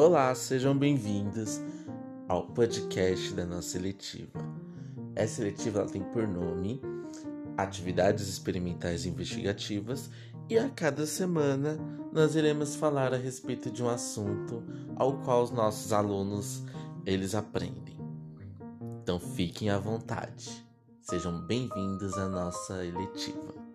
Olá, sejam bem-vindos ao podcast da nossa seletiva. Essa seletiva tem por nome Atividades Experimentais Investigativas e a cada semana nós iremos falar a respeito de um assunto ao qual os nossos alunos eles aprendem. Então fiquem à vontade. Sejam bem-vindos à nossa eletiva.